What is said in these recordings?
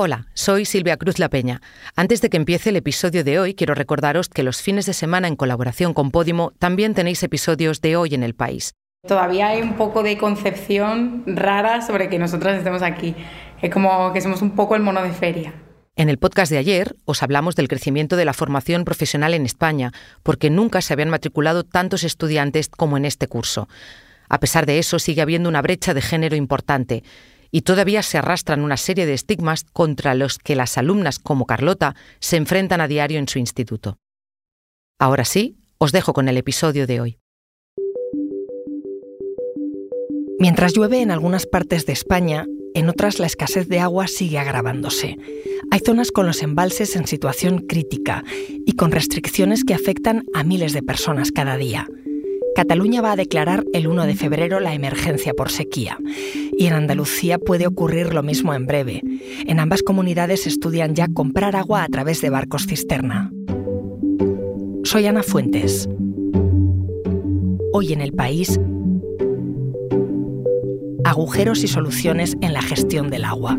Hola, soy Silvia Cruz La Peña. Antes de que empiece el episodio de hoy, quiero recordaros que los fines de semana en colaboración con Podimo también tenéis episodios de Hoy en el País. Todavía hay un poco de concepción rara sobre que nosotras estemos aquí. Es como que somos un poco el mono de feria. En el podcast de ayer os hablamos del crecimiento de la formación profesional en España, porque nunca se habían matriculado tantos estudiantes como en este curso. A pesar de eso, sigue habiendo una brecha de género importante y todavía se arrastran una serie de estigmas contra los que las alumnas como Carlota se enfrentan a diario en su instituto. Ahora sí, os dejo con el episodio de hoy. Mientras llueve en algunas partes de España, en otras la escasez de agua sigue agravándose. Hay zonas con los embalses en situación crítica y con restricciones que afectan a miles de personas cada día. Cataluña va a declarar el 1 de febrero la emergencia por sequía. Y en Andalucía puede ocurrir lo mismo en breve. En ambas comunidades estudian ya comprar agua a través de barcos cisterna. Soy Ana Fuentes. Hoy en el país, agujeros y soluciones en la gestión del agua.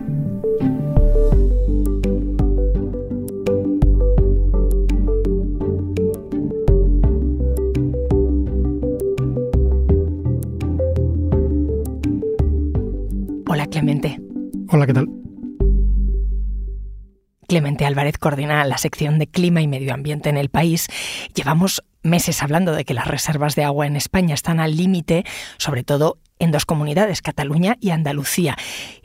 Hola, ¿qué tal? Clemente Álvarez coordina la sección de Clima y Medio Ambiente en el país. Llevamos meses hablando de que las reservas de agua en España están al límite, sobre todo en dos comunidades, Cataluña y Andalucía.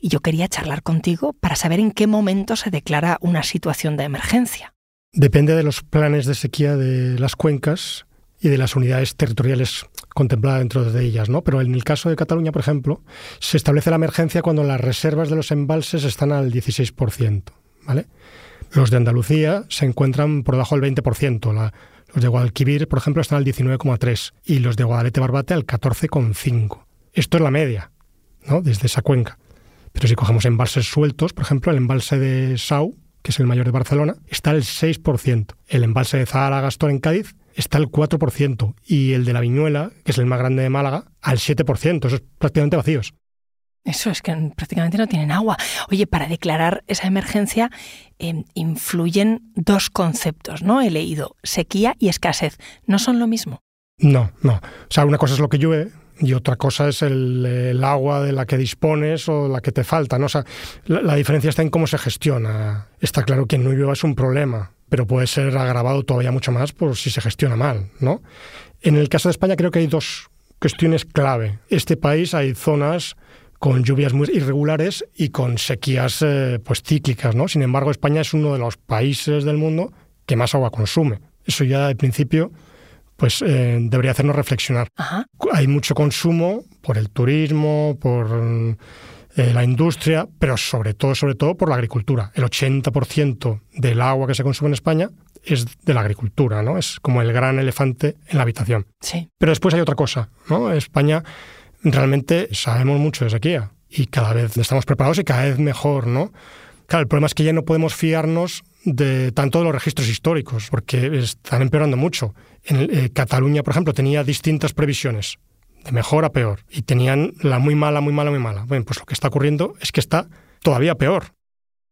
Y yo quería charlar contigo para saber en qué momento se declara una situación de emergencia. Depende de los planes de sequía de las cuencas y de las unidades territoriales contempladas dentro de ellas, ¿no? Pero en el caso de Cataluña, por ejemplo, se establece la emergencia cuando las reservas de los embalses están al 16%, ¿vale? Los de Andalucía se encuentran por debajo del 20%. los de Guadalquivir, por ejemplo, están al 19,3% y los de Guadalete Barbate al 14,5%. Esto es la media, ¿no? Desde esa cuenca. Pero si cogemos embalses sueltos, por ejemplo, el embalse de Sau, que es el mayor de Barcelona, está al 6%. El embalse de Zahara Gastón en Cádiz está al 4% y el de la Viñuela, que es el más grande de Málaga, al 7%. Eso es prácticamente vacíos. Eso es que prácticamente no tienen agua. Oye, para declarar esa emergencia em, influyen dos conceptos, ¿no? He leído sequía y escasez. ¿No son lo mismo? No, no. O sea, una cosa es lo que llueve y otra cosa es el, agua de la que dispones o la que te falta, ¿no? O la diferencia está en cómo se gestiona. Está claro que no llueva es un problema pero puede ser agravado todavía mucho más por si se gestiona mal, ¿no? En el caso de España creo que hay dos cuestiones clave. Este país hay zonas con lluvias muy irregulares y con sequías eh, pues cíclicas, ¿no? Sin embargo, España es uno de los países del mundo que más agua consume. Eso ya de principio pues eh, debería hacernos reflexionar. Hay mucho consumo por el turismo, por eh, la industria, pero sobre todo, sobre todo por la agricultura. El 80% del agua que se consume en España es de la agricultura, ¿no? Es como el gran elefante en la habitación. Sí. Pero después hay otra cosa, ¿no? España realmente sabemos mucho de sequía y cada vez estamos preparados y cada vez mejor, ¿no? Claro, el problema es que ya no podemos fiarnos de tanto de los registros históricos, porque están empeorando mucho. En eh, Cataluña, por ejemplo, tenía distintas previsiones de mejor a peor. Y tenían la muy mala, muy mala, muy mala. Bueno, pues lo que está ocurriendo es que está todavía peor.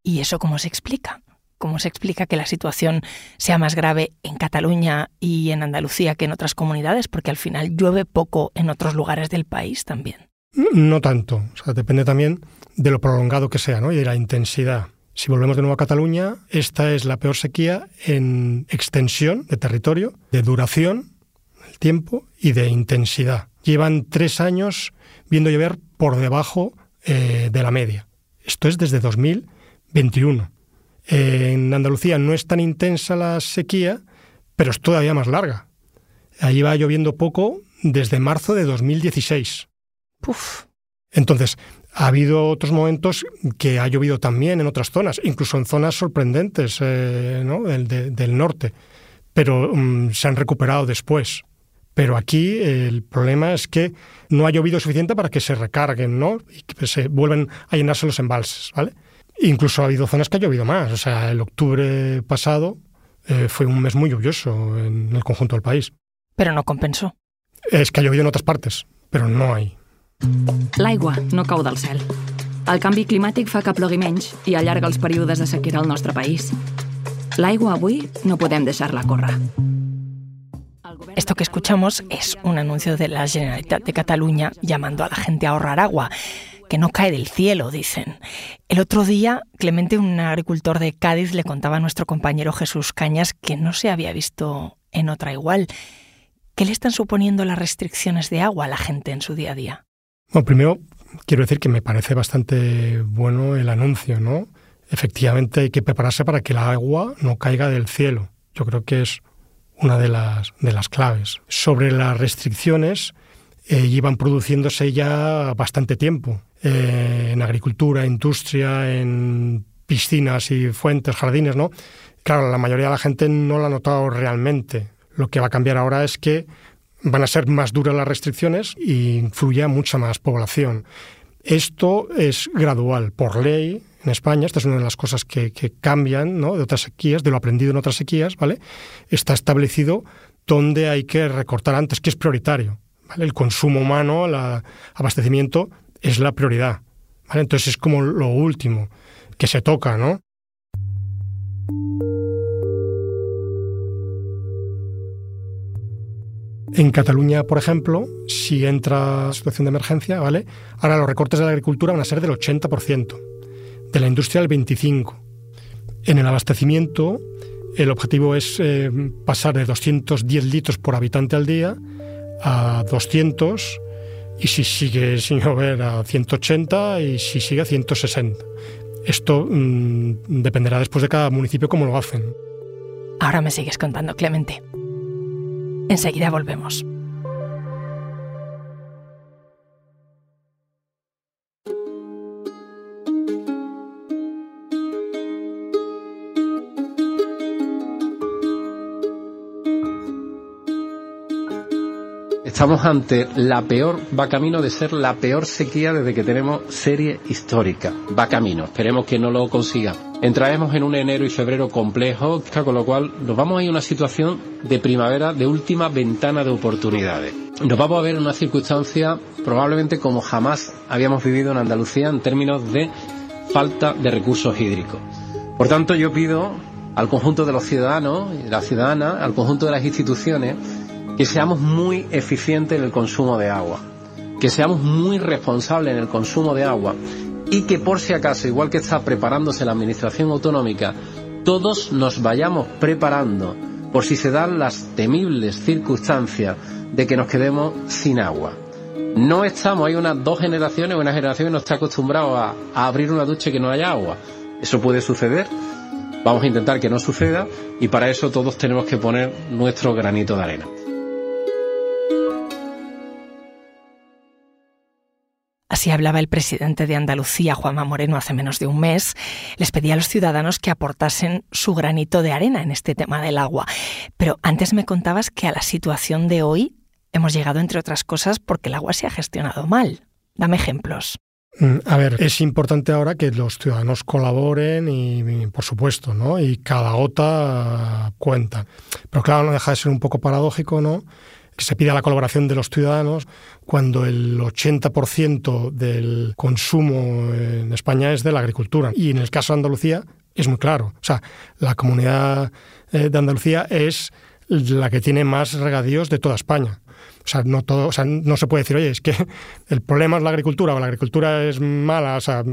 ¿Y eso cómo se explica? ¿Cómo se explica que la situación sea más grave en Cataluña y en Andalucía que en otras comunidades? Porque al final llueve poco en otros lugares del país también. No tanto. O sea, depende también de lo prolongado que sea ¿no? y de la intensidad. Si volvemos de nuevo a Cataluña, esta es la peor sequía en extensión de territorio, de duración, el tiempo y de intensidad llevan tres años viendo llover por debajo eh, de la media. Esto es desde 2021. en Andalucía no es tan intensa la sequía, pero es todavía más larga. Allí va lloviendo poco desde marzo de 2016. Uf. Entonces, ha habido otros momentos que ha llovido también en otras zonas, incluso en zonas sorprendentes eh, del, norte, pero mm, se han recuperado después. Pero aquí el problema es que no ha llovido suficiente para que se recarguen, ¿no? Y que se vuelven a llenarse los embalses, ¿vale? Incluso ha habido zonas que ha llovido más. O sea, el octubre pasado eh, fue un mes muy lluvioso en el conjunto del país. Pero no compensó. Es que ha llovido en otras partes, pero no hay. L'aigua no cau del. El canvi climàtic fa que plogui menys de sequera al nostre país. L'aigua no podem deixar-la. Esto que escuchamos es un anuncio de la Generalitat de Cataluña llamando a la gente a ahorrar agua, que no cae del cielo, dicen. El otro día, Clemente, un agricultor de Cádiz, le contaba a nuestro compañero Jesús Cañas que no se había visto en otra igual. ¿Qué le están suponiendo las restricciones de agua a la gente en su día a día? Bueno, primero quiero decir que me parece bastante bueno el anuncio, ¿no? Efectivamente hay que prepararse para que el agua no caiga del cielo. Yo creo que es una de las, de las claves. Sobre las restricciones, eh, llevan produciéndose ya bastante tiempo. Eh, en agricultura, industria, en piscinas y fuentes, jardines, ¿no? Claro, la mayoría de la gente no lo ha notado realmente. Lo que va a cambiar ahora es que van a ser más duras las restricciones y influye a mucha más población. Esto es gradual. Por ley, en España, esta es una de las cosas que, cambian ¿no? de otras sequías, de lo aprendido en otras sequías, ¿vale? Está establecido dónde hay que recortar antes, que es prioritario. El consumo humano, el abastecimiento, es la prioridad. ¿vale? Entonces es como lo último que se toca, ¿no? En Cataluña, por ejemplo, si entra situación de emergencia, ¿vale? Ahora los recortes de la agricultura van a ser del 80%, de la industria del 25%. En el abastecimiento, el objetivo es eh, pasar de 210 litros por habitante al día a 200 y si sigue sin llover a 180 y si sigue a 160. Esto mm, dependerá después de cada municipio cómo lo hacen. Ahora me sigues contando, Clemente. Enseguida volvemos. Estamos ante la peor, va camino de ser la peor sequía desde que tenemos serie histórica. Va camino, esperemos que no lo consiga. Entraremos en un enero y febrero complejo, con lo cual nos vamos a ir a una situación de primavera de última ventana de oportunidades. Nos vamos a ver en una circunstancia probablemente como jamás habíamos vivido en Andalucía en términos de falta de recursos hídricos. Por tanto, yo pido al conjunto de los ciudadanos y las ciudadanas, al conjunto de las instituciones, que seamos muy eficientes en el consumo de agua, que seamos muy responsables en el consumo de agua y que por si acaso, igual que está preparándose la Administración Autonómica, todos nos vayamos preparando por si se dan las temibles circunstancias de que nos quedemos sin agua. No estamos, hay unas dos generaciones, una generación que no está acostumbrado a, abrir una ducha y que no haya agua. Eso puede suceder, vamos a intentar que no suceda y para eso todos tenemos que poner nuestro granito de arena. Así hablaba el presidente de Andalucía, Juanma Moreno, hace menos de un mes. Les pedía a los ciudadanos que aportasen su granito de arena en este tema del agua. Pero antes me contabas que a la situación de hoy hemos llegado, entre otras cosas, porque el agua se ha gestionado mal. Dame ejemplos. Mm, a ver, es importante ahora que los ciudadanos colaboren y, por supuesto, ¿no? Y cada gota cuenta. Pero claro, no deja de ser un poco paradójico, ¿no? Que se pida la colaboración de los ciudadanos cuando el 80% del consumo en España es de la agricultura. Y en el caso de Andalucía es muy claro. O sea, la comunidad eh, de Andalucía es la que tiene más regadíos de toda España. O sea, no, todo, o sea, no se puede decir, oye, es que el problema es la agricultura o la agricultura es mala. O sea,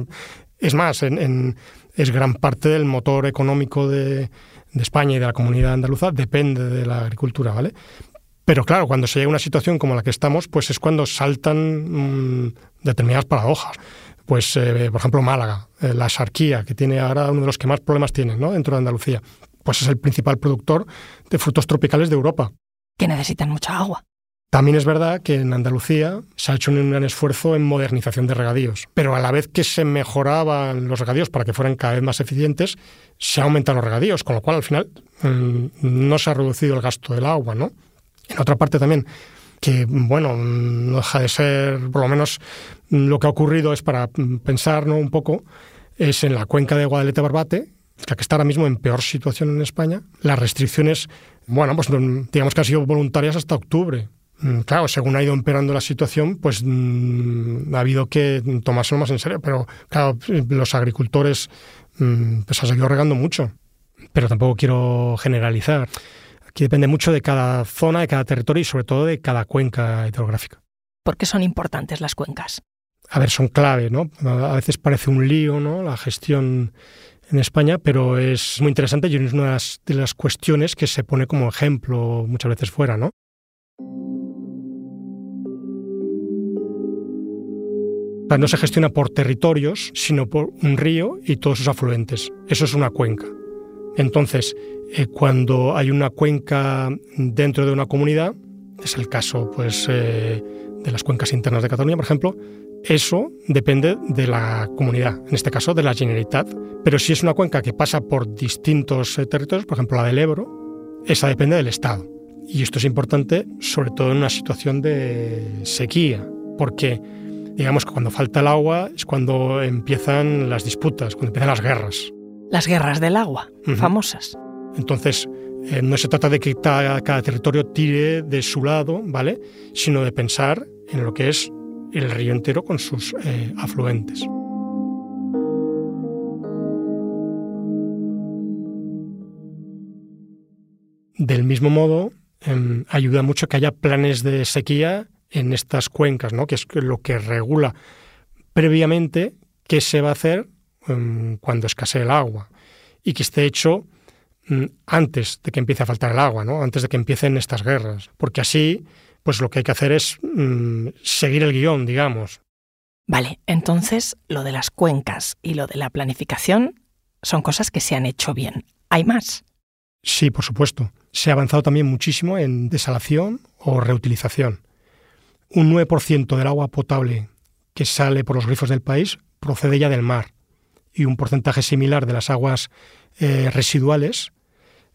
es más, es gran parte del motor económico de, de España y de la comunidad andaluza depende de la agricultura, ¿vale? Pero claro, cuando se llega a una situación como la que estamos, pues es cuando saltan mm, determinadas paradojas. Pues, eh, por ejemplo, Málaga, eh, la sarquía, que tiene ahora uno de los que más problemas tiene ¿no? dentro de Andalucía, pues es el principal productor de frutos tropicales de Europa. Que necesitan mucha agua. También es verdad que en Andalucía se ha hecho un gran esfuerzo en modernización de regadíos, pero a la vez que se mejoraban los regadíos para que fueran cada vez más eficientes, se aumentan los regadíos, con lo cual al final mm, no se ha reducido el gasto del agua, ¿no? En otra parte también, que bueno, no deja de ser, por lo menos lo que ha ocurrido es para pensar un poco, es en la cuenca de Guadalete-Barbate, la que está ahora mismo en peor situación en España. Las restricciones, bueno, pues digamos que han sido voluntarias hasta octubre. Mm, claro, según ha ido empeorando la situación, pues mm, ha habido que tomárselo más en serio. Pero claro, los agricultores mm, pues ha seguido regando mucho. Pero tampoco quiero generalizar. Aquí depende mucho de cada zona, de cada territorio y sobre todo de cada cuenca hidrográfica. ¿Por qué son importantes las cuencas? A ver, son clave, ¿no? A veces parece un lío, ¿no? La gestión en España, pero es muy interesante y es una de las cuestiones que se pone como ejemplo muchas veces fuera, ¿no? no se gestiona por territorios, sino por un río y todos sus afluentes. Eso es una cuenca. Entonces, eh, cuando hay una cuenca dentro de una comunidad, es el caso pues, eh, de las cuencas internas de Cataluña, por ejemplo, eso depende de la comunidad, en este caso de la Generalitat. Pero si es una cuenca que pasa por distintos eh, territorios, por ejemplo la del Ebro, esa depende del Estado. Y esto es importante sobre todo en una situación de sequía, porque digamos que cuando falta el agua es cuando empiezan las disputas, cuando empiezan las guerras. Las guerras del agua, famosas. Entonces, eh, no se trata de que cada, territorio tire de su lado, ¿vale? Sino de pensar en lo que es el río entero con sus eh, afluentes. Del mismo modo, em, ayuda mucho que haya planes de sequía en estas cuencas, ¿no? que es lo que regula previamente qué se va a hacer em, cuando escasee el agua y que esté hecho mm, antes de que empiece a faltar el agua, ¿no? antes de que empiecen estas guerras, porque así pues lo que hay que hacer es mm, seguir el guion, digamos. Vale, entonces lo de las cuencas y lo de la planificación son cosas que se han hecho bien. ¿Hay más? Sí, por supuesto. Se ha avanzado también muchísimo en desalación o reutilización un 9% del agua potable que sale por los grifos del país procede ya del mar y un porcentaje similar de las aguas eh, residuales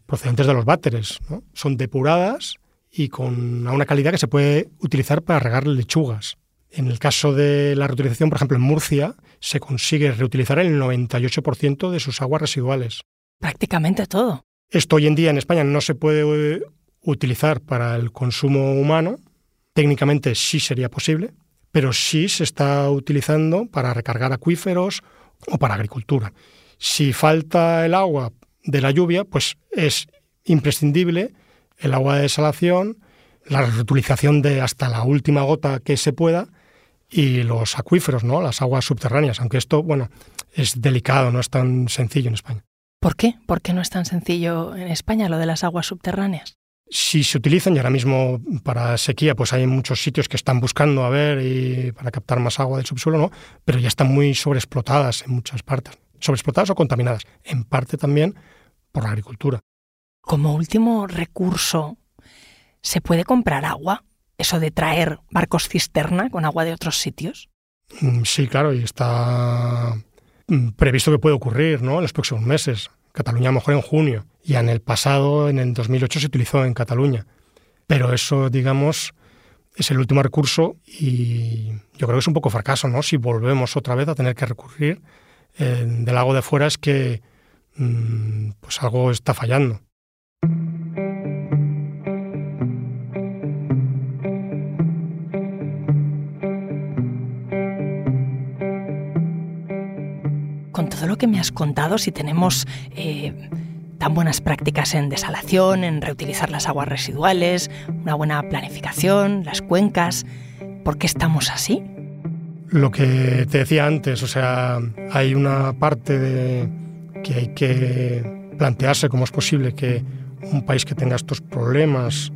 procedentes de los váteres. Son depuradas y con una calidad que se puede utilizar para regar lechugas. En el caso de la reutilización, por ejemplo, en Murcia, se consigue reutilizar el 98% de sus aguas residuales. Prácticamente todo. Esto hoy en día en España no se puede utilizar para el consumo humano, Técnicamente sí sería posible, pero sí se está utilizando para recargar acuíferos o para agricultura. Si falta el agua de la lluvia, pues es imprescindible el agua de desalación, la reutilización de hasta la última gota que se pueda y los acuíferos, ¿no? las aguas subterráneas, aunque esto, bueno, es delicado, no es tan sencillo en España. ¿Por qué? ¿Por qué no es tan sencillo en España lo de las aguas subterráneas? Si se utilizan y ahora mismo para sequía pues hay muchos sitios que están buscando a ver y para captar más agua del subsuelo, ¿no? pero ya están muy sobreexplotadas en muchas partes, sobreexplotadas o contaminadas, en parte también por la agricultura. Como último recurso, ¿se puede comprar agua? Eso de traer barcos cisterna con agua de otros sitios. Mm, sí, claro, y está mm, previsto que puede ocurrir ¿no? en los próximos meses. Cataluña a lo mejor en junio, y en el pasado, en el 2008, se utilizó en Cataluña. Pero eso, digamos, es el último recurso y yo creo que es un poco fracaso, ¿no? Si volvemos otra vez a tener que recurrir eh, del agua de fuera es que mm, pues algo está fallando. Todo lo que me has contado, si tenemos eh, tan buenas prácticas en desalación, en reutilizar las aguas residuales, una buena planificación, las cuencas, ¿por qué estamos así? Lo que te decía antes, o sea, hay una parte de que hay que plantearse cómo es posible que un país que tenga estos problemas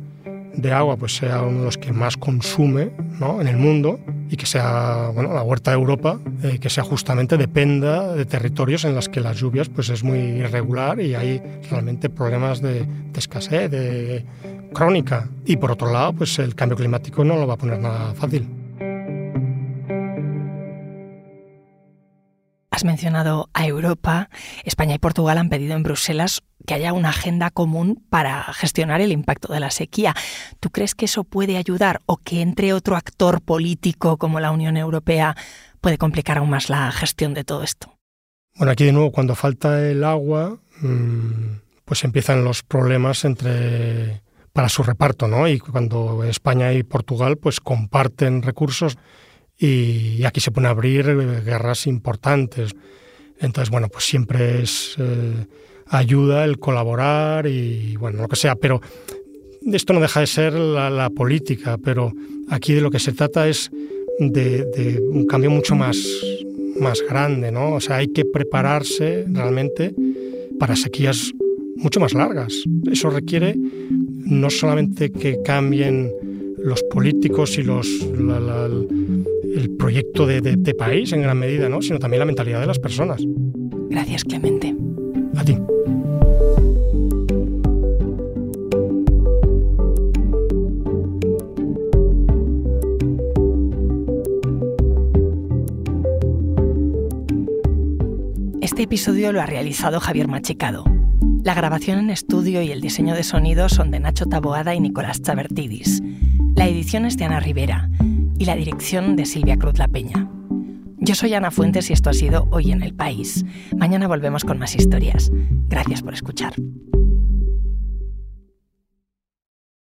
de agua pues sea uno de los que más consume en el mundo y que sea bueno, la huerta de Europa, eh, que sea justamente dependa de territorios en los que las lluvias pues es muy irregular y hay realmente problemas de, de escasez, de crónica. Y por otro lado, pues el cambio climático no lo va a poner nada fácil. Has mencionado a Europa. España y Portugal han pedido en Bruselas que haya una agenda común para gestionar el impacto de la sequía. ¿Tú crees que eso puede ayudar o que entre otro actor político como la Unión Europea puede complicar aún más la gestión de todo esto? Bueno, aquí de nuevo, cuando falta el agua, mm, pues empiezan los problemas entre para su reparto, ¿no? Y cuando España y Portugal pues comparten recursos y, aquí se pueden abrir guerras importantes. Entonces, bueno, pues siempre es eh, ayuda el colaborar y bueno, lo que sea, pero esto no deja de ser la, política, pero aquí de lo que se trata es de, de, un cambio mucho más, más grande, ¿no? O sea, hay que prepararse realmente para sequías mucho más largas. Eso requiere no solamente que cambien los políticos y los, el proyecto de, de, país en gran medida, ¿no? sino también la mentalidad de las personas. Gracias, Clemente. A ti. Este episodio lo ha realizado Javier Machicado. La grabación en estudio y el diseño de sonido son de Nacho Taboada y Nicolás Chavertidis. La edición es de Ana Rivera y la dirección de Silvia Cruz La Peña. Yo soy Ana Fuentes y esto ha sido Hoy en el País. Mañana volvemos con más historias. Gracias por escuchar.